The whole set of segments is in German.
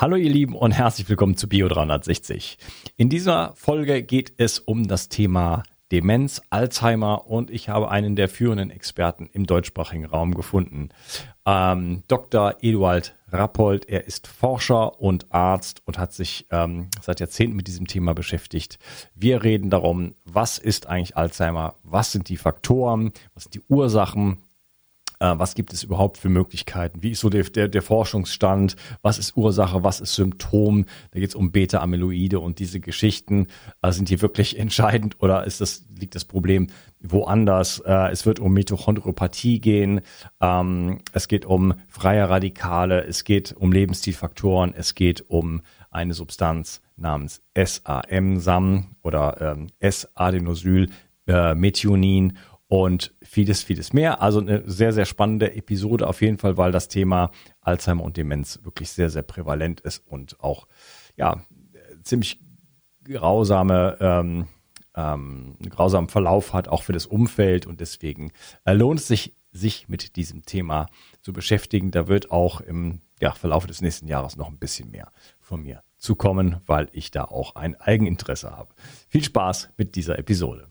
Hallo ihr Lieben und herzlich willkommen zu Bio 360. In dieser Folge geht es um das Thema Demenz, Alzheimer und ich habe einen der führenden Experten im deutschsprachigen Raum gefunden. Ähm, Dr. Eduard Rappold, er ist Forscher und Arzt und hat sich ähm, seit Jahrzehnten mit diesem Thema beschäftigt. Wir reden darum, was ist eigentlich Alzheimer, was sind die Faktoren, was sind die Ursachen, was gibt es überhaupt für Möglichkeiten? Wie ist so der, der, der Forschungsstand? Was ist Ursache? Was ist Symptom? Da geht es um Beta-Amyloide und diese Geschichten. Äh, sind die wirklich entscheidend oder ist das, liegt das Problem woanders? Äh, es wird um Mitochondriopathie gehen. Ähm, es geht um freie Radikale. Es geht um Lebensstilfaktoren. Es geht um eine Substanz namens SAM, SAM oder ähm, S-Adenosyl, äh, Methionin und vieles, vieles mehr. Also eine sehr, sehr spannende Episode auf jeden Fall, weil das Thema Alzheimer und Demenz wirklich sehr, sehr prävalent ist und auch ja ziemlich grausame ähm, ähm, grausamen Verlauf hat, auch für das Umfeld und deswegen äh, lohnt es sich, sich mit diesem Thema zu beschäftigen. Da wird auch im ja, Verlauf des nächsten Jahres noch ein bisschen mehr von mir zukommen, weil ich da auch ein Eigeninteresse habe. Viel Spaß mit dieser Episode.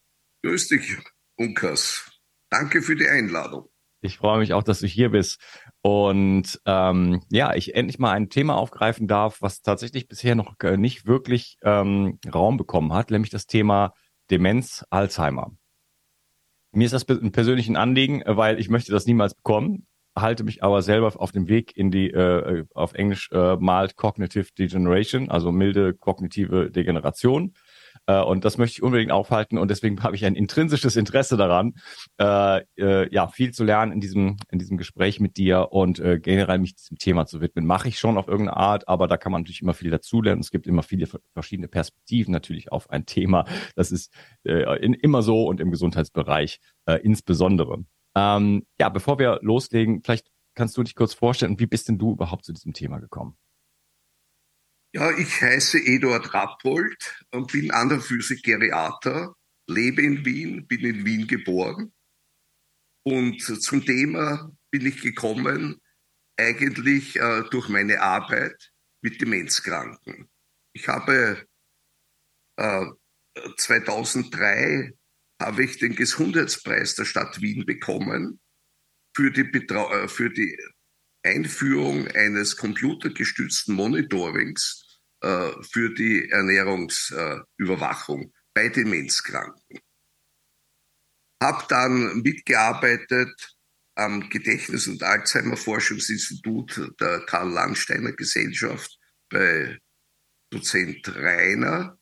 Grüß dich, Unkas. Danke für die Einladung. Ich freue mich auch, dass du hier bist. Und ähm, ja, ich endlich mal ein Thema aufgreifen darf, was tatsächlich bisher noch nicht wirklich ähm, Raum bekommen hat, nämlich das Thema Demenz, Alzheimer. Mir ist das ein persönlichen Anliegen, weil ich möchte das niemals bekommen, halte mich aber selber auf dem Weg in die, äh, auf Englisch äh, mild cognitive degeneration, also milde kognitive Degeneration. Äh, und das möchte ich unbedingt aufhalten und deswegen habe ich ein intrinsisches Interesse daran, äh, äh, ja, viel zu lernen in diesem, in diesem Gespräch mit dir und äh, generell mich diesem Thema zu widmen. Mache ich schon auf irgendeine Art, aber da kann man natürlich immer viel dazulernen. Es gibt immer viele verschiedene Perspektiven natürlich auf ein Thema. Das ist äh, in, immer so und im Gesundheitsbereich äh, insbesondere. Ähm, ja, bevor wir loslegen, vielleicht kannst du dich kurz vorstellen, wie bist denn du überhaupt zu diesem Thema gekommen? Ja, ich heiße Eduard Rappold und bin an der Physik Geriater, lebe in Wien, bin in Wien geboren. Und zum Thema bin ich gekommen eigentlich äh, durch meine Arbeit mit Demenzkranken. Ich habe äh, 2003 habe ich den Gesundheitspreis der Stadt Wien bekommen für die, Betrau äh, für die Einführung eines computergestützten Monitorings äh, für die Ernährungsüberwachung äh, bei Demenzkranken. Habe dann mitgearbeitet am Gedächtnis- und Alzheimer-Forschungsinstitut der Karl-Landsteiner Gesellschaft bei Dozent Rainer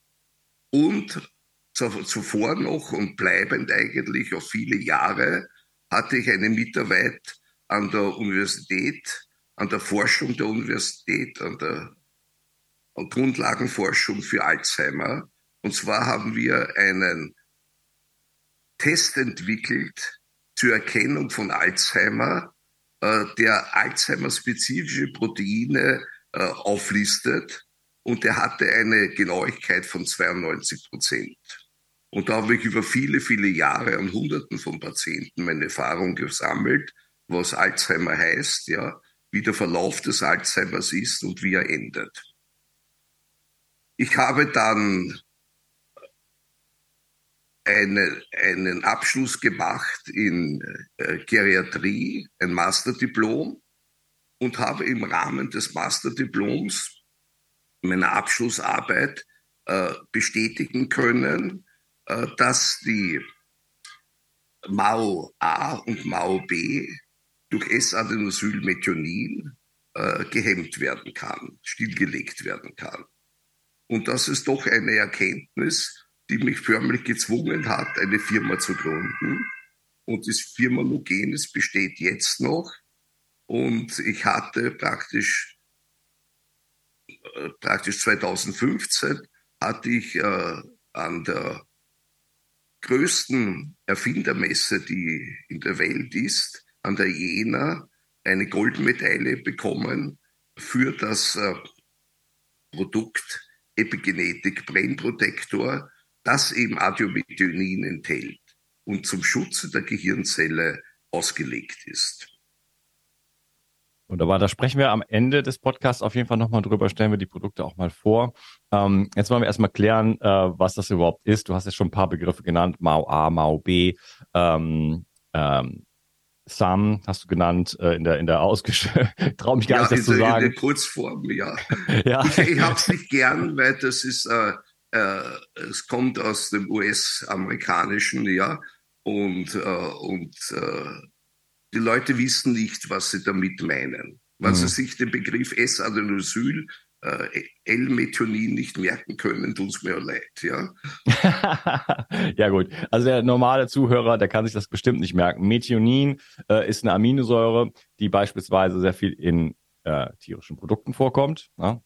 und zuvor noch und bleibend eigentlich auf viele Jahre hatte ich eine Mitarbeit an der Universität, an der Forschung der Universität, an der Grundlagenforschung für Alzheimer. Und zwar haben wir einen Test entwickelt zur Erkennung von Alzheimer, äh, der Alzheimer-spezifische Proteine äh, auflistet und der hatte eine Genauigkeit von 92 Prozent. Und da habe ich über viele, viele Jahre an Hunderten von Patienten meine Erfahrung gesammelt, was Alzheimer heißt, ja, wie der Verlauf des Alzheimers ist und wie er endet. Ich habe dann eine, einen Abschluss gemacht in äh, Geriatrie, ein Masterdiplom und habe im Rahmen des Masterdiploms meiner Abschlussarbeit äh, bestätigen können, äh, dass die MAO A und MAO B durch S-Adenosylmethionin äh, gehemmt werden kann, stillgelegt werden kann. Und das ist doch eine Erkenntnis, die mich förmlich gezwungen hat, eine Firma zu gründen. Und die Firma Nugenis besteht jetzt noch. Und ich hatte praktisch, äh, praktisch 2015 hatte ich äh, an der größten Erfindermesse, die in der Welt ist, an der Jena, eine Goldmedaille bekommen für das äh, Produkt Epigenetik Brain Protector, das eben Adiomethionin enthält und zum Schutze der Gehirnzelle ausgelegt ist. Wunderbar, da sprechen wir am Ende des Podcasts auf jeden Fall nochmal drüber, stellen wir die Produkte auch mal vor. Ähm, jetzt wollen wir erstmal klären, äh, was das überhaupt ist. Du hast jetzt schon ein paar Begriffe genannt, MAU A, MAU B, ähm, ähm, SAM hast du genannt äh, in der in der Ausgesch trau mich gar ja, nicht das zu der, sagen. In der Kurzform, ja. ja. Ich, ich habe es nicht gern, weil das ist äh, äh, es kommt aus dem US-amerikanischen, ja, und äh, und äh, die Leute wissen nicht, was sie damit meinen. Wenn mhm. sie sich den Begriff S-Adenosyl äh, L-Methionin nicht merken können, tut es mir leid, ja. ja gut, also der normale Zuhörer, der kann sich das bestimmt nicht merken. Methionin äh, ist eine Aminosäure, die beispielsweise sehr viel in äh, tierischen Produkten vorkommt, ne?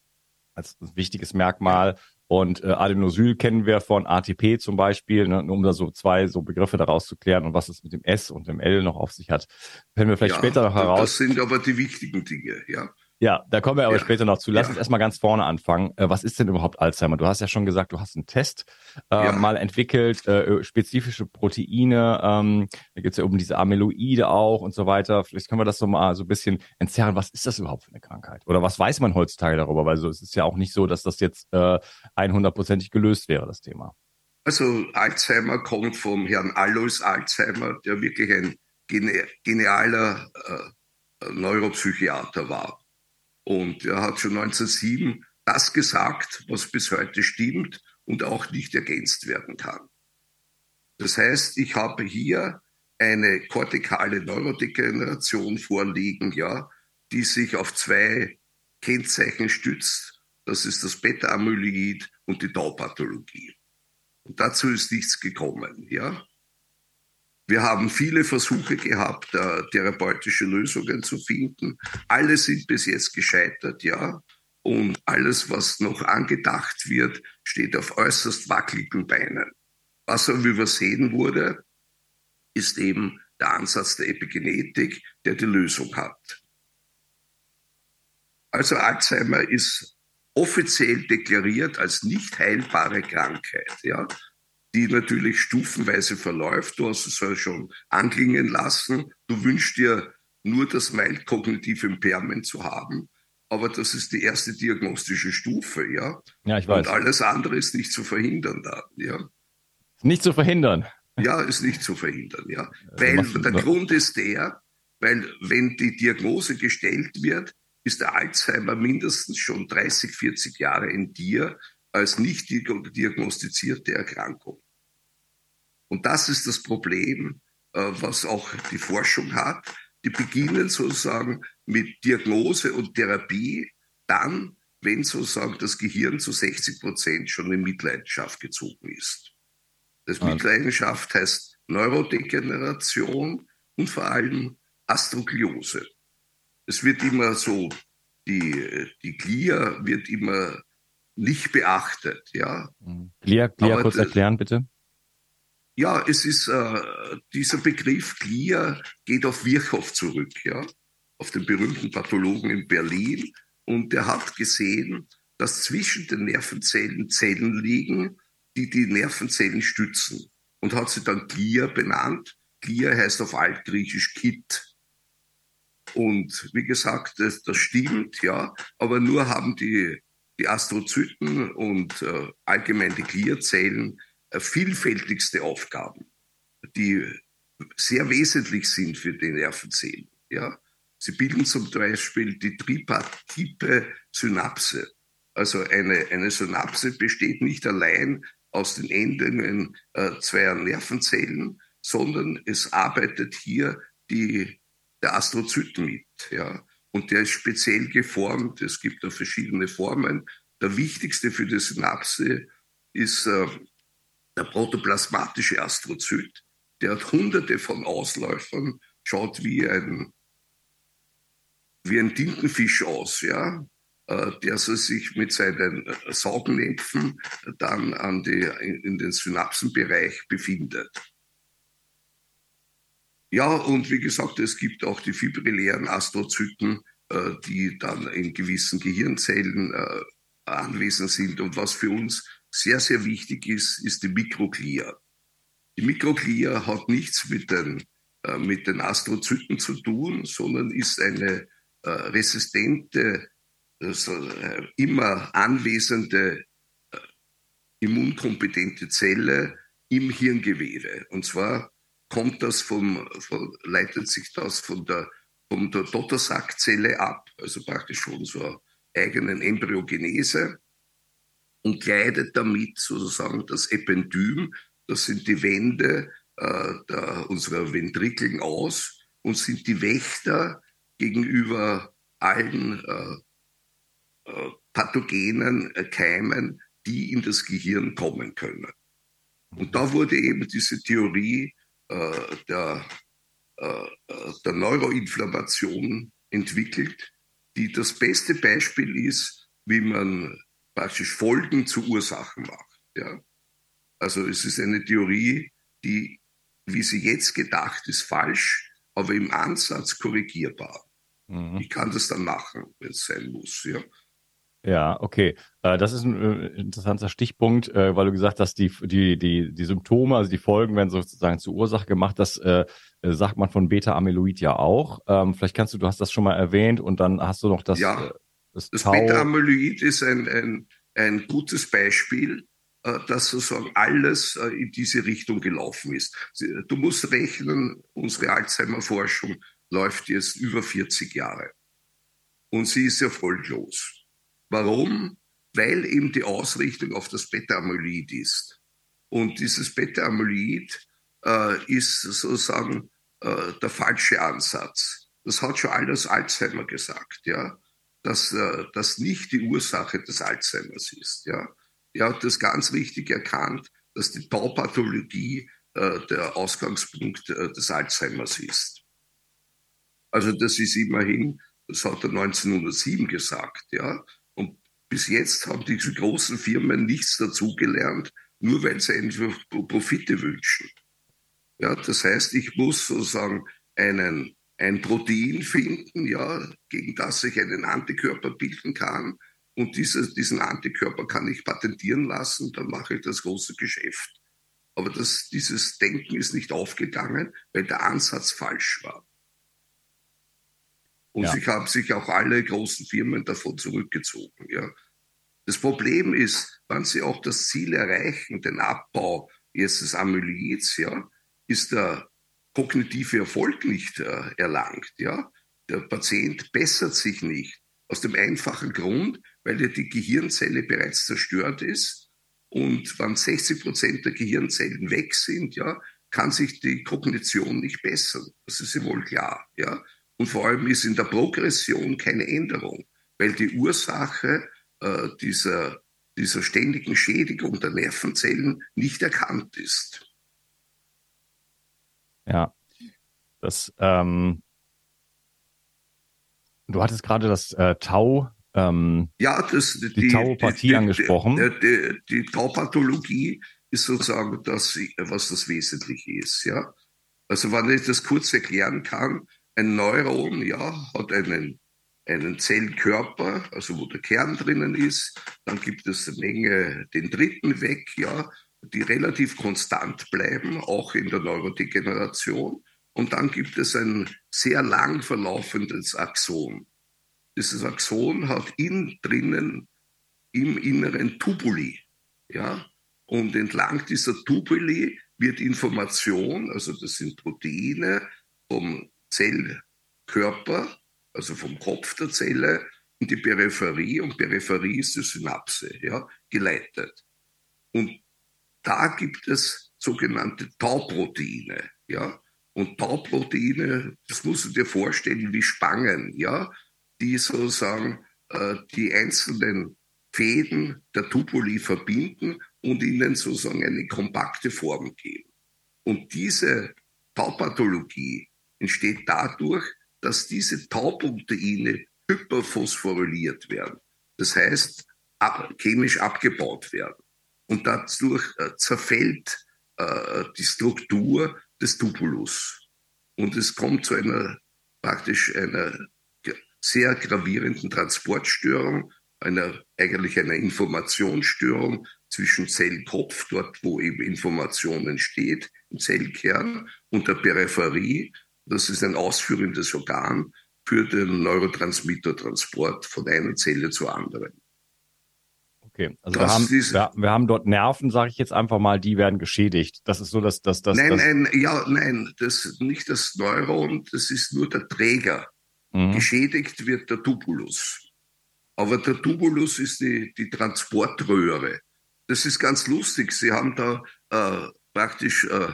als wichtiges Merkmal. Und äh, Adenosyl kennen wir von ATP zum Beispiel, ne, um da so zwei so Begriffe daraus zu klären und was es mit dem S und dem L noch auf sich hat, können wir vielleicht ja, später noch heraus. Das sind aber die wichtigen Dinge, ja. Ja, da kommen wir aber ja. später noch zu. Lass ja. uns erstmal ganz vorne anfangen. Äh, was ist denn überhaupt Alzheimer? Du hast ja schon gesagt, du hast einen Test äh, ja. mal entwickelt, äh, spezifische Proteine. Ähm, da geht's ja um diese Amyloide auch und so weiter. Vielleicht können wir das so mal so ein bisschen entzerren. Was ist das überhaupt für eine Krankheit? Oder was weiß man heutzutage darüber? Weil so, es ist ja auch nicht so, dass das jetzt äh, 100%ig gelöst wäre, das Thema. Also Alzheimer kommt vom Herrn Alois Alzheimer, der wirklich ein genialer äh, Neuropsychiater war. Und er hat schon 1907 das gesagt, was bis heute stimmt und auch nicht ergänzt werden kann. Das heißt, ich habe hier eine kortikale Neurodegeneration vorliegen, ja, die sich auf zwei Kennzeichen stützt. Das ist das Beta-Amyloid und die Tau-Pathologie. Und dazu ist nichts gekommen, ja. Wir haben viele Versuche gehabt, äh, therapeutische Lösungen zu finden. Alle sind bis jetzt gescheitert, ja. Und alles, was noch angedacht wird, steht auf äußerst wackeligen Beinen. Was aber übersehen wurde, ist eben der Ansatz der Epigenetik, der die Lösung hat. Also Alzheimer ist offiziell deklariert als nicht heilbare Krankheit. Ja? Die natürlich stufenweise verläuft. Du hast es ja schon anklingen lassen. Du wünschst dir nur das mild kognitive Impairment zu haben. Aber das ist die erste diagnostische Stufe, ja. Ja, ich weiß. Und alles andere ist nicht zu verhindern da, ja. Nicht zu verhindern. Ja, ist nicht zu verhindern, ja. Weil der Grund ist der, weil wenn die Diagnose gestellt wird, ist der Alzheimer mindestens schon 30, 40 Jahre in dir als nicht diagnostizierte Erkrankung. Und das ist das Problem, äh, was auch die Forschung hat. Die beginnen sozusagen mit Diagnose und Therapie dann, wenn sozusagen das Gehirn zu 60 Prozent schon in Mitleidenschaft gezogen ist. Das also. Mitleidenschaft heißt Neurodegeneration und vor allem Astrogliose. Es wird immer so, die, die Glia wird immer nicht beachtet, ja. Glia, Glia kurz erklären, bitte. Ja, es ist, äh, dieser Begriff Glia geht auf Virchow zurück, ja, auf den berühmten Pathologen in Berlin. Und der hat gesehen, dass zwischen den Nervenzellen Zellen liegen, die die Nervenzellen stützen. Und hat sie dann Glia benannt. Glia heißt auf Altgriechisch Kit. Und wie gesagt, das, das stimmt, ja, aber nur haben die, die Astrozyten und äh, allgemein die Gliazellen äh, vielfältigste Aufgaben, die sehr wesentlich sind für die Nervenzellen. Ja? Sie bilden zum Beispiel die tripartite Synapse. Also eine, eine Synapse besteht nicht allein aus den Endungen äh, zweier Nervenzellen, sondern es arbeitet hier die, der Astrozyt mit. Ja? Und der ist speziell geformt. Es gibt da verschiedene Formen. Der wichtigste für die Synapse ist äh, der protoplasmatische Astrozyt. Der hat hunderte von Ausläufern, schaut wie ein, wie ein Tintenfisch aus, ja, äh, der so sich mit seinen äh, Saugnäpfen dann an die, in den Synapsenbereich befindet. Ja, und wie gesagt, es gibt auch die fibrillären Astrozyten, äh, die dann in gewissen Gehirnzellen anwesend sind. Und was für uns sehr, sehr wichtig ist, ist die Mikroglia. Die Mikroglia hat nichts mit den, mit den Astrozyten zu tun, sondern ist eine resistente äh, immer anwesende äh, immunkompetente Zelle im Hirngewebe. Und zwar kommt das vom, von, leitet sich das von der, von der Dottersackzelle ab, also praktisch von unserer eigenen Embryogenese und kleidet damit sozusagen das Ependym, das sind die Wände äh, der, unserer Ventrikeln aus und sind die Wächter gegenüber allen äh, äh, pathogenen äh, Keimen, die in das Gehirn kommen können. Und da wurde eben diese Theorie äh, der, äh, der Neuroinflammation entwickelt, die das beste Beispiel ist, wie man praktisch Folgen zu Ursachen macht. Ja? Also es ist eine Theorie, die, wie sie jetzt gedacht ist, falsch, aber im Ansatz korrigierbar. Mhm. Ich kann das dann machen, wenn es sein muss. Ja? Ja, okay. Äh, das ist ein äh, interessanter Stichpunkt, äh, weil du gesagt hast, die, die, die, die Symptome, also die Folgen werden sozusagen zur Ursache gemacht. Das äh, sagt man von Beta-Amyloid ja auch. Ähm, vielleicht kannst du, du hast das schon mal erwähnt und dann hast du noch das. Ja, das, das Beta-Amyloid ist ein, ein, ein gutes Beispiel, dass sozusagen alles in diese Richtung gelaufen ist. Du musst rechnen, unsere Alzheimer-Forschung läuft jetzt über 40 Jahre. Und sie ist erfolglos. Warum? Weil eben die Ausrichtung auf das Beta-Amyloid ist. Und dieses Beta-Amyloid äh, ist sozusagen äh, der falsche Ansatz. Das hat schon alles Alzheimer gesagt, ja, dass äh, das nicht die Ursache des Alzheimers ist, ja. Er hat das ganz richtig erkannt, dass die Taupathologie äh, der Ausgangspunkt äh, des Alzheimers ist. Also das ist immerhin, das hat er 1907 gesagt, ja. Bis jetzt haben diese großen Firmen nichts dazugelernt, nur weil sie einfach Profite wünschen. Ja, das heißt, ich muss sozusagen einen, ein Protein finden, ja, gegen das ich einen Antikörper bilden kann. Und dieses, diesen Antikörper kann ich patentieren lassen, dann mache ich das große Geschäft. Aber das, dieses Denken ist nicht aufgegangen, weil der Ansatz falsch war. Und ja. sich haben sich auch alle großen Firmen davon zurückgezogen. Ja. Das Problem ist, wenn sie auch das Ziel erreichen, den Abbau jetzt des Amyloids, ja, ist der kognitive Erfolg nicht äh, erlangt. Ja. Der Patient bessert sich nicht. Aus dem einfachen Grund, weil ja die Gehirnzelle bereits zerstört ist. Und wenn 60 Prozent der Gehirnzellen weg sind, ja, kann sich die Kognition nicht bessern. Das ist ja wohl klar. Ja. Und vor allem ist in der Progression keine Änderung, weil die Ursache äh, dieser, dieser ständigen Schädigung der Nervenzellen nicht erkannt ist. Ja, das, ähm, Du hattest gerade das äh, Tau, ähm, ja, das, die, die Taupathie die, angesprochen. Die, die, die Taupathologie ist sozusagen das, was das Wesentliche ist. Ja? Also wenn ich das kurz erklären kann, ein Neuron ja, hat einen, einen Zellkörper, also wo der Kern drinnen ist, dann gibt es eine Menge den dritten weg, ja, die relativ konstant bleiben, auch in der Neurodegeneration. Und dann gibt es ein sehr lang verlaufendes Axon. Dieses Axon hat innen drinnen im Inneren Tubuli. Ja? Und entlang dieser Tubuli wird Information, also das sind Proteine, vom Zellkörper, also vom Kopf der Zelle, in die Peripherie, und Peripherie ist die Synapse, ja, geleitet. Und da gibt es sogenannte Tauproteine, ja. Und Tauproteine, das musst du dir vorstellen wie Spangen, ja, die sozusagen äh, die einzelnen Fäden der Tubuli verbinden und ihnen sozusagen eine kompakte Form geben. Und diese Taupathologie entsteht dadurch, dass diese Tauproteine hyperphosphoryliert werden. Das heißt, ab, chemisch abgebaut werden. Und dadurch äh, zerfällt äh, die Struktur des Tubulus. Und es kommt zu einer praktisch einer sehr gravierenden Transportstörung, einer eigentlich einer Informationsstörung zwischen Zellkopf, dort wo eben Information entsteht, im Zellkern, und der Peripherie. Das ist ein ausführendes Organ für den Neurotransmittertransport von einer Zelle zur anderen. Okay, also wir haben, wir, wir, haben dort Nerven, sage ich jetzt einfach mal, die werden geschädigt. Das ist so, dass das, das. Nein, das nein, ja, nein, das nicht das Neuron, das ist nur der Träger. Mhm. Geschädigt wird der Tubulus. Aber der Tubulus ist die, die Transportröhre. Das ist ganz lustig. Sie haben da äh, praktisch äh,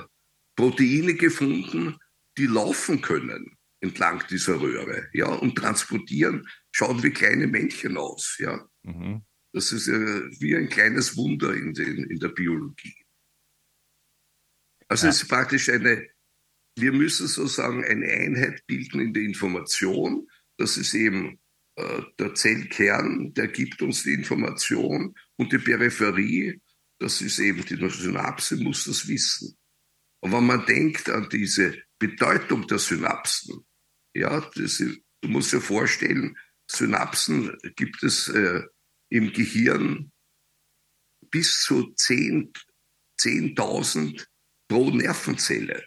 Proteine gefunden, die laufen können entlang dieser Röhre, ja, und transportieren, schauen wie kleine Männchen aus, ja. Mhm. Das ist äh, wie ein kleines Wunder in, den, in der Biologie. Also ja. es ist praktisch eine, wir müssen sozusagen eine Einheit bilden in der Information. Das ist eben äh, der Zellkern, der gibt uns die Information und die Peripherie, das ist eben die Synapse, muss das wissen. Und wenn man denkt an diese Bedeutung der Synapsen, ja, das, du musst dir vorstellen, Synapsen gibt es äh, im Gehirn bis zu 10.000 10 pro Nervenzelle.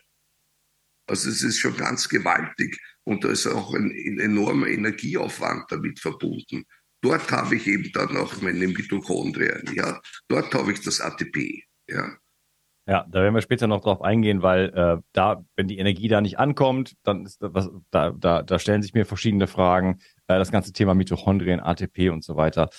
Also es ist schon ganz gewaltig und da ist auch ein, ein enormer Energieaufwand damit verbunden. Dort habe ich eben dann auch meine Mitochondrien, ja. Dort habe ich das ATP, ja. Ja, da werden wir später noch drauf eingehen, weil äh, da, wenn die Energie da nicht ankommt, dann ist was, da, da, da stellen sich mir verschiedene Fragen. Äh, das ganze Thema Mitochondrien, ATP und so weiter.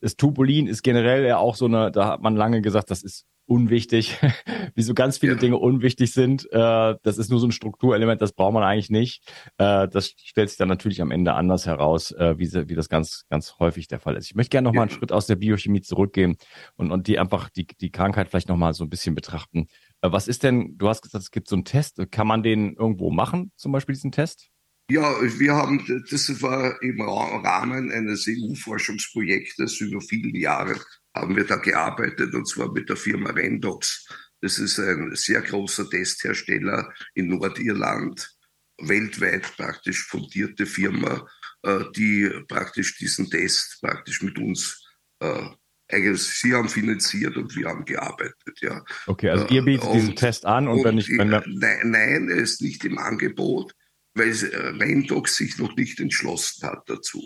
Das Tubulin ist generell ja auch so eine, da hat man lange gesagt, das ist unwichtig, wie so ganz viele ja. Dinge unwichtig sind. Äh, das ist nur so ein Strukturelement, das braucht man eigentlich nicht. Äh, das stellt sich dann natürlich am Ende anders heraus, äh, wie, wie das ganz, ganz häufig der Fall ist. Ich möchte gerne noch mal einen Schritt aus der Biochemie zurückgehen und, und die einfach die, die Krankheit vielleicht noch mal so ein bisschen betrachten. Äh, was ist denn, du hast gesagt, es gibt so einen Test. Kann man den irgendwo machen, zum Beispiel diesen Test? Ja, wir haben, das war im Rahmen eines EU-Forschungsprojektes über viele Jahre haben wir da gearbeitet und zwar mit der Firma Rendox. Das ist ein sehr großer Testhersteller in Nordirland, weltweit praktisch fundierte Firma, äh, die praktisch diesen Test praktisch mit uns äh, eigentlich, sie haben finanziert und wir haben gearbeitet, ja. Okay, also ihr bietet und, diesen Test an und, und wenn ich, wenn nein, nein, er ist nicht im Angebot, weil Rendox sich noch nicht entschlossen hat dazu.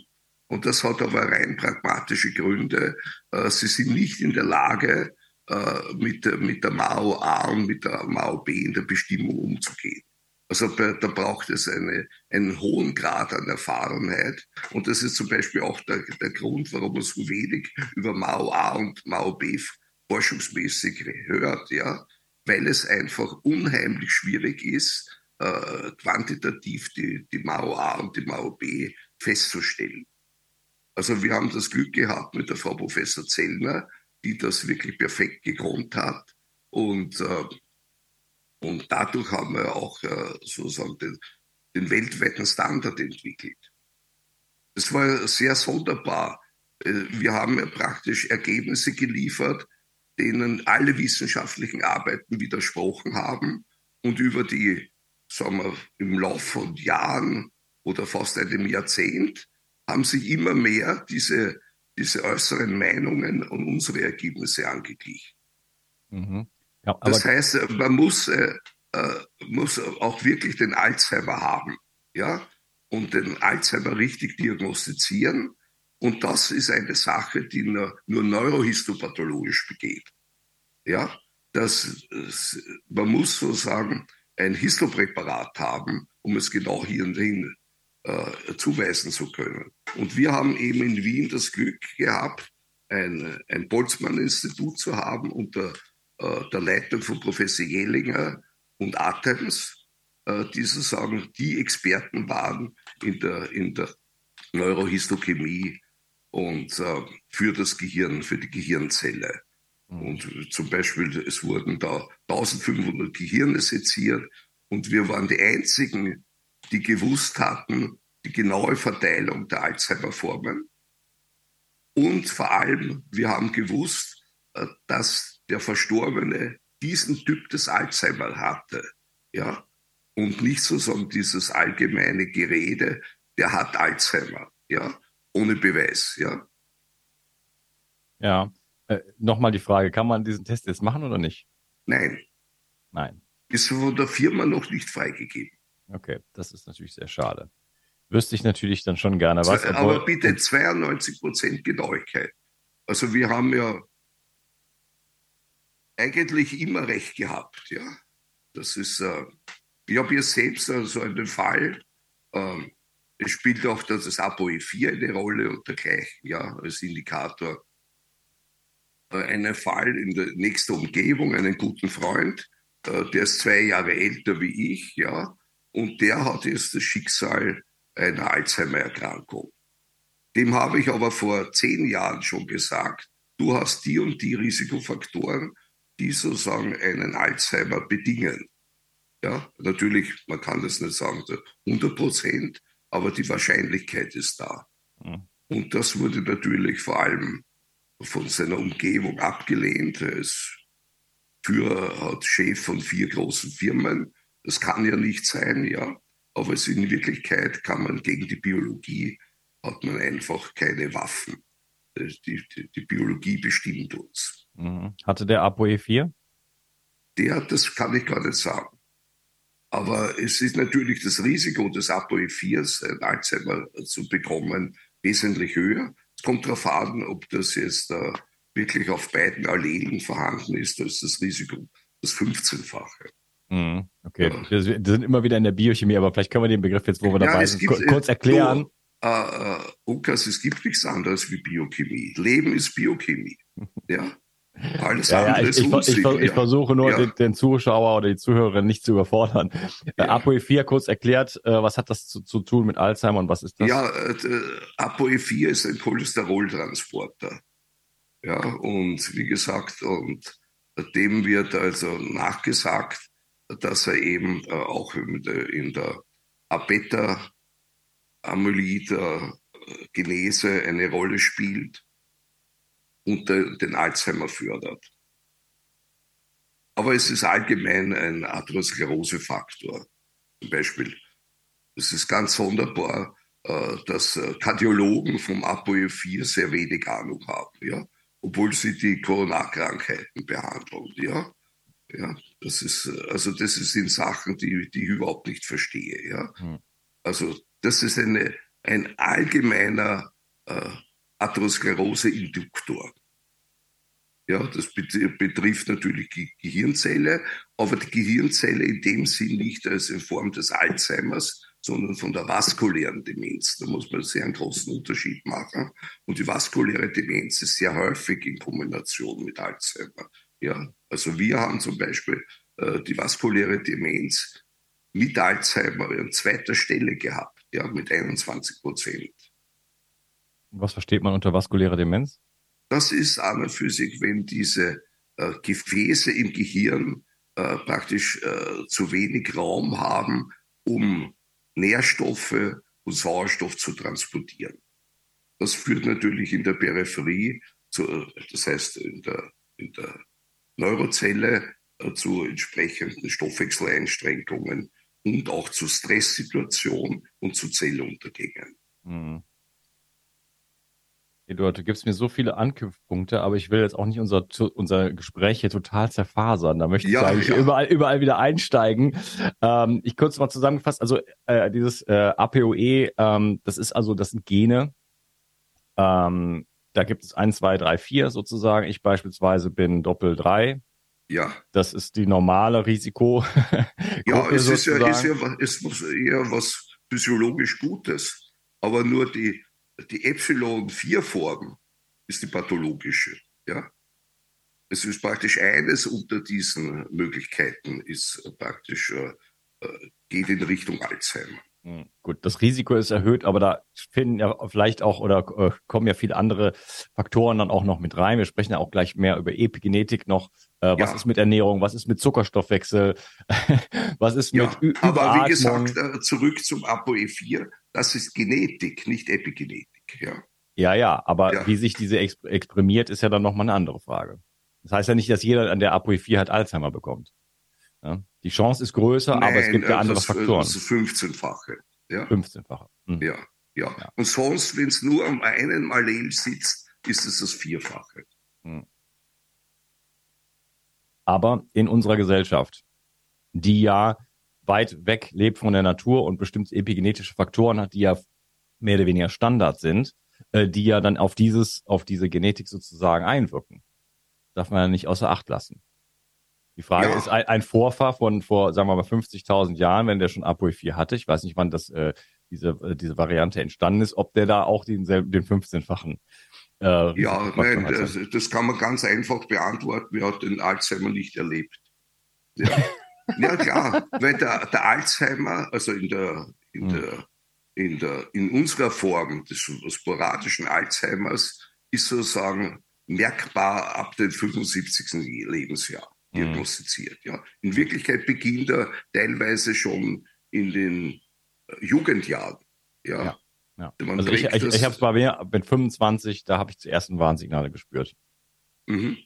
Und das hat aber rein pragmatische Gründe. Äh, sie sind nicht in der Lage, äh, mit, mit der Mao A und mit der Mao B in der Bestimmung umzugehen. Also da braucht es eine, einen hohen Grad an Erfahrenheit. Und das ist zum Beispiel auch der, der Grund, warum man so wenig über Mao A und Mao B forschungsmäßig hört, ja, weil es einfach unheimlich schwierig ist, äh, quantitativ die, die Mao A und die Mao B festzustellen. Also wir haben das Glück gehabt mit der Frau Professor Zellner, die das wirklich perfekt gekonnt hat. Und, äh, und dadurch haben wir auch äh, sozusagen den, den weltweiten Standard entwickelt. Es war sehr sonderbar. Äh, wir haben ja praktisch Ergebnisse geliefert, denen alle wissenschaftlichen Arbeiten widersprochen haben und über die, sagen wir, im Laufe von Jahren oder fast einem Jahrzehnt haben sich immer mehr diese, diese äußeren Meinungen und unsere Ergebnisse angeglichen. Mhm. Ja, das heißt, man muss, äh, äh, muss auch wirklich den Alzheimer haben, ja, und den Alzheimer richtig diagnostizieren. Und das ist eine Sache, die nur, nur neurohistopathologisch begeht. Ja, das, man muss sozusagen ein Histopräparat haben, um es genau hier und hin äh, zuweisen zu können. Und wir haben eben in Wien das Glück gehabt, ein, ein Boltzmann-Institut zu haben unter äh, der Leitung von Professor Jellinger und Atems, äh, die sozusagen die Experten waren in der, in der Neurohistochemie und äh, für das Gehirn, für die Gehirnzelle. Und zum Beispiel, es wurden da 1500 Gehirne seziert und wir waren die einzigen, die gewusst hatten, die genaue Verteilung der Alzheimer-Formen. Und vor allem, wir haben gewusst, äh, dass der Verstorbene diesen Typ des Alzheimer hatte. Ja? Und nicht sozusagen dieses allgemeine Gerede, der hat Alzheimer. Ja? Ohne Beweis. Ja. Ja. Äh, Nochmal die Frage, kann man diesen Test jetzt machen oder nicht? Nein. Nein. Ist von der Firma noch nicht freigegeben. Okay, das ist natürlich sehr schade. Wüsste ich natürlich dann schon gerne was. Aber bitte 92 Prozent Genauigkeit. Also wir haben ja eigentlich immer recht gehabt, ja. Das ist, äh, ich habe hier selbst also einen Fall, äh, es spielt auch das ApoE4 eine Rolle und dergleichen, ja, als Indikator. Einen Fall in der nächsten Umgebung, einen guten Freund, äh, der ist zwei Jahre älter wie ich, ja, und der hat jetzt das Schicksal einer Alzheimer-Erkrankung. Dem habe ich aber vor zehn Jahren schon gesagt, du hast die und die Risikofaktoren, die sozusagen einen Alzheimer bedingen. Ja, natürlich, man kann das nicht sagen, 100 Prozent, aber die Wahrscheinlichkeit ist da. Mhm. Und das wurde natürlich vor allem von seiner Umgebung abgelehnt. Er ist Führer, hat Chef von vier großen Firmen. Das kann ja nicht sein, ja. Aber es in Wirklichkeit kann man gegen die Biologie, hat man einfach keine Waffen. Die, die, die Biologie bestimmt uns. Mhm. Hatte der ApoE4? Der, das kann ich gar nicht sagen. Aber es ist natürlich das Risiko des ApoE4s, ein Alzheimer zu bekommen, wesentlich höher. Kommt darauf an, ob das jetzt äh, wirklich auf beiden Allelen vorhanden ist. Da ist das Risiko das 15-fache. Mhm, okay, ja. wir sind immer wieder in der Biochemie, aber vielleicht können wir den Begriff jetzt, wo wir ja, dabei sind, gibt, kurz erklären. So, äh, äh, Lukas, es gibt nichts anderes wie Biochemie. Leben ist Biochemie. ja. Alles ja, ja, ich, ich, ich, ich, versuche nur ja. den, den, Zuschauer oder die Zuhörerin nicht zu überfordern. Ja. Äh, ApoE4 kurz erklärt, äh, was hat das zu, zu, tun mit Alzheimer und was ist das? Ja, äh, ApoE4 ist ein Cholesteroltransporter. Ja, und wie gesagt, und dem wird also nachgesagt, dass er eben äh, auch in der, in der Abeta-Amyloid-Genese eine Rolle spielt und den Alzheimer fördert. Aber es ist allgemein ein Atherosklerosefaktor. Zum Beispiel, es ist ganz sonderbar, äh, dass äh, Kardiologen vom ApoE4 sehr wenig Ahnung haben, ja, obwohl sie die Coronarkrankheiten behandeln, ja. Ja, das ist, also das sind Sachen, die, die ich überhaupt nicht verstehe, ja. Hm. Also, das ist eine, ein allgemeiner äh, Atherosklerose-Induktor. Ja, das betrifft natürlich die Gehirnzelle, aber die Gehirnzelle in dem Sinn nicht als in Form des Alzheimers, sondern von der vaskulären Demenz. Da muss man sehr einen großen Unterschied machen. Und die vaskuläre Demenz ist sehr häufig in Kombination mit Alzheimer. Ja, also wir haben zum Beispiel äh, die vaskuläre Demenz mit Alzheimer an zweiter Stelle gehabt, ja, mit 21 Prozent. Was versteht man unter vaskulärer Demenz? Das ist an und für sich, wenn diese äh, Gefäße im Gehirn äh, praktisch äh, zu wenig Raum haben, um Nährstoffe und Sauerstoff zu transportieren. Das führt natürlich in der Peripherie, zu, das heißt in der, in der Neurozelle, äh, zu entsprechenden Stoffwechseleinschränkungen und auch zu Stresssituationen und zu Zelluntergängen. Mhm. Eduard, du gibst mir so viele Anknüpfpunkte, aber ich will jetzt auch nicht unser, unser Gespräch hier total zerfasern. Da möchte ich ja, eigentlich ja. überall, überall wieder einsteigen. Ähm, ich kurz mal zusammengefasst, also äh, dieses äh, APOE, ähm, das ist also, das sind Gene. Ähm, da gibt es eins, zwei, drei, vier sozusagen. Ich beispielsweise bin Doppel 3. Ja. Das ist die normale Risiko. ja, es ist ja, ist ja es ist eher was physiologisch Gutes. Aber nur die die Epsilon-4-Form ist die pathologische. Ja? Es ist praktisch eines unter diesen Möglichkeiten, ist praktisch, äh, äh geht in Richtung Alzheimer. Gut, das Risiko ist erhöht, aber da finden ja vielleicht auch oder äh, kommen ja viele andere Faktoren dann auch noch mit rein. Wir sprechen ja auch gleich mehr über Epigenetik noch. Äh, was ja. ist mit Ernährung? Was ist mit Zuckerstoffwechsel? was ist ja, mit Ü Aber wie gesagt, äh, zurück zum ApoE4. Das ist Genetik, nicht Epigenetik. Ja, ja, ja aber ja. wie sich diese exp exprimiert, ist ja dann nochmal eine andere Frage. Das heißt ja nicht, dass jeder an der ApoE4 halt Alzheimer bekommt. Ja? Die Chance ist größer, Nein, aber es gibt ja andere das, Faktoren. Das ist 15-fache. Ja? 15-fache. Mhm. Ja, ja, ja. Und sonst, wenn es nur am einen Allel sitzt, ist es das Vierfache. Mhm. Aber in unserer Gesellschaft, die ja weit weg lebt von der Natur und bestimmte epigenetische Faktoren hat, die ja mehr oder weniger Standard sind, äh, die ja dann auf dieses, auf diese Genetik sozusagen einwirken. Darf man ja nicht außer Acht lassen. Die Frage ja. ist, ein, ein, Vorfahr von vor, sagen wir mal, 50.000 Jahren, wenn der schon ApoE4 hatte, ich weiß nicht, wann das, äh, diese, äh, diese Variante entstanden ist, ob der da auch den, den 15-fachen äh, ja, nein, das, das, kann man ganz einfach beantworten. Wer hat den Alzheimer nicht erlebt? Ja. Ja, klar, weil der, der Alzheimer, also in der, in mhm. der, in der, in unserer Form des sporadischen Alzheimers, ist sozusagen merkbar ab dem 75. Lebensjahr hm. diagnostiziert. Mhm. Ja. In Wirklichkeit beginnt er teilweise schon in den äh, Jugendjahren. Ja. ja. Ja. Also ich, ich, ich habe es bei mir mit 25, da habe ich die ersten Warnsignale gespürt. Mhm.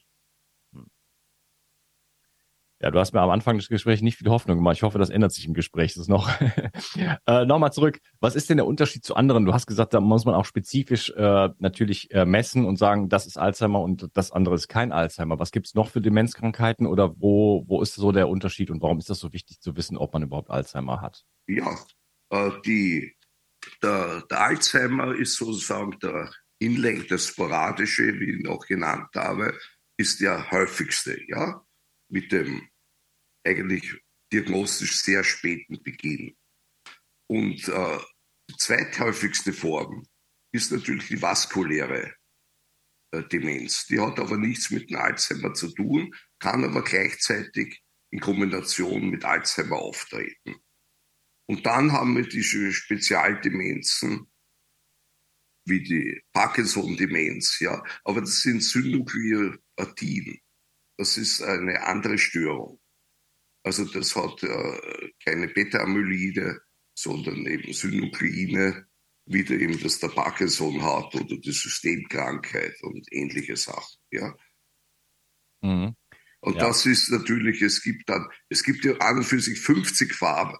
Ja, du hast mir am Anfang des Gesprächs nicht viel Hoffnung gemacht. Ich hoffe, das ändert sich im Gespräch. Das ist noch. äh, Nochmal zurück. Was ist denn der Unterschied zu anderen? Du hast gesagt, da muss man auch spezifisch äh, natürlich äh, messen und sagen, das ist Alzheimer und das andere ist kein Alzheimer. Was gibt's noch für Demenzkrankheiten oder wo, wo ist so der Unterschied und warum ist das so wichtig zu wissen, ob man überhaupt Alzheimer hat? Ja, äh, die, der, der Alzheimer ist sozusagen der Inlink, das Sporadische, wie ich ihn auch genannt habe, ist der häufigste, ja mit dem eigentlich diagnostisch sehr späten Beginn. Und äh, die zweithäufigste Form ist natürlich die vaskuläre äh, Demenz. Die hat aber nichts mit dem Alzheimer zu tun, kann aber gleichzeitig in Kombination mit Alzheimer auftreten. Und dann haben wir diese Spezialdemenzen wie die Parkinson-Demenz, ja, aber das sind Synukleopathien. Das ist eine andere Störung. Also das hat äh, keine Beta-Amyloide, sondern eben Synukleine, wie der eben das der Parkinson hat oder die Systemkrankheit und ähnliche Sachen. Ja. Mhm. Und ja. das ist natürlich, es gibt dann, es gibt ja an und für sich 50 Farben,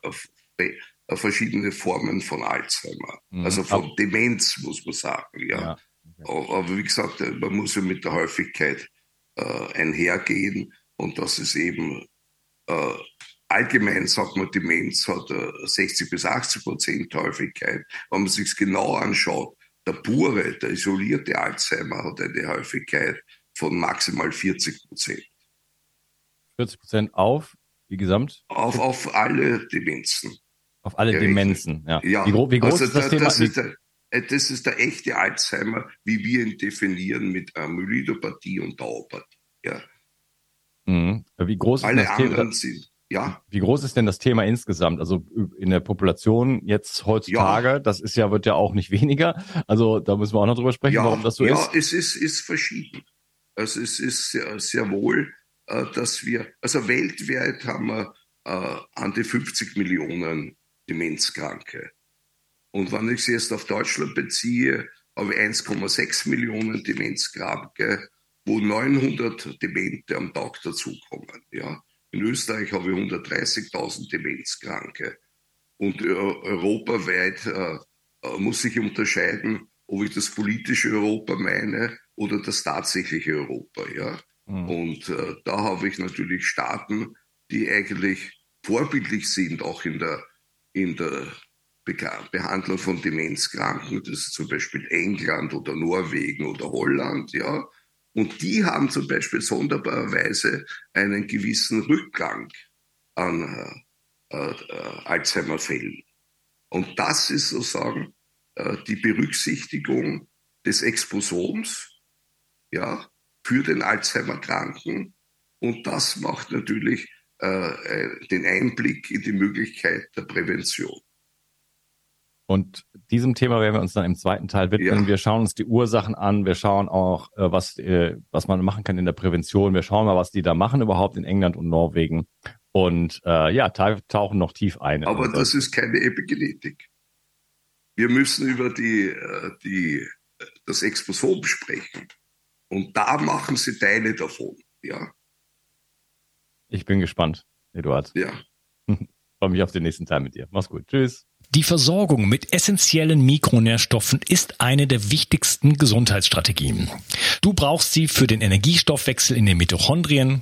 verschiedene Formen von Alzheimer. Mhm. Also von Aber, Demenz, muss man sagen, ja. ja. Okay. Aber wie gesagt, äh, man muss ja mit der Häufigkeit äh, einhergehen und dass es eben äh, allgemein sagt man, Demenz hat äh, 60 bis 80 Prozent Häufigkeit. Wenn man sich genau anschaut, der pure, der isolierte Alzheimer hat eine Häufigkeit von maximal 40 Prozent. 40 Prozent auf, wie gesamt? Auf, auf alle Demenzen. Auf alle Demenzen, ja. ja. Wie, wie groß also ist das da, Thema? Das ist der, äh, das ist der echte Alzheimer, wie wir ihn definieren mit Amyloidopathie und Tauopathie. Ja. Mhm. Wie groß Alle ist das anderen Thema? sind, ja. Wie groß ist denn das Thema insgesamt? Also in der Population jetzt heutzutage, ja. das ist ja, wird ja auch nicht weniger. Also da müssen wir auch noch drüber sprechen, ja, warum das so ja, ist. Ja, es ist, ist verschieden. Also es ist sehr, sehr wohl, äh, dass wir, also weltweit haben wir äh, an die 50 Millionen Demenzkranke. Und wenn ich sie jetzt auf Deutschland beziehe, habe ich 1,6 Millionen Demenzkranke, wo 900 Demente am Tag dazukommen. Ja. In Österreich habe ich 130.000 Demenzkranke. Und äh, europaweit äh, äh, muss ich unterscheiden, ob ich das politische Europa meine oder das tatsächliche Europa. Ja? Mhm. Und äh, da habe ich natürlich Staaten, die eigentlich vorbildlich sind, auch in der, in der Behandlung von Demenzkranken. Das ist zum Beispiel England oder Norwegen oder Holland. Ja? Und die haben zum Beispiel sonderbarerweise einen gewissen Rückgang an äh, äh, Alzheimer-Fällen. Und das ist sozusagen äh, die Berücksichtigung des Exposoms ja, für den Alzheimer-Kranken. Und das macht natürlich äh, äh, den Einblick in die Möglichkeit der Prävention. Und diesem Thema werden wir uns dann im zweiten Teil widmen. Ja. Wir schauen uns die Ursachen an. Wir schauen auch, äh, was, was man machen kann in der Prävention. Wir schauen mal, was die da machen überhaupt in England und Norwegen. Und äh, ja, tauchen noch tief ein. Aber das ist keine Epigenetik. Wir müssen über die, die, das Exposom sprechen. Und da machen sie Teile davon. Ja. Ich bin gespannt, Eduard. Ja. Freue mich auf den nächsten Teil mit dir. Mach's gut. Tschüss. Die Versorgung mit essentiellen Mikronährstoffen ist eine der wichtigsten Gesundheitsstrategien. Du brauchst sie für den Energiestoffwechsel in den Mitochondrien,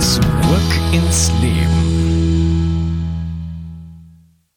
Zurück ins Leben.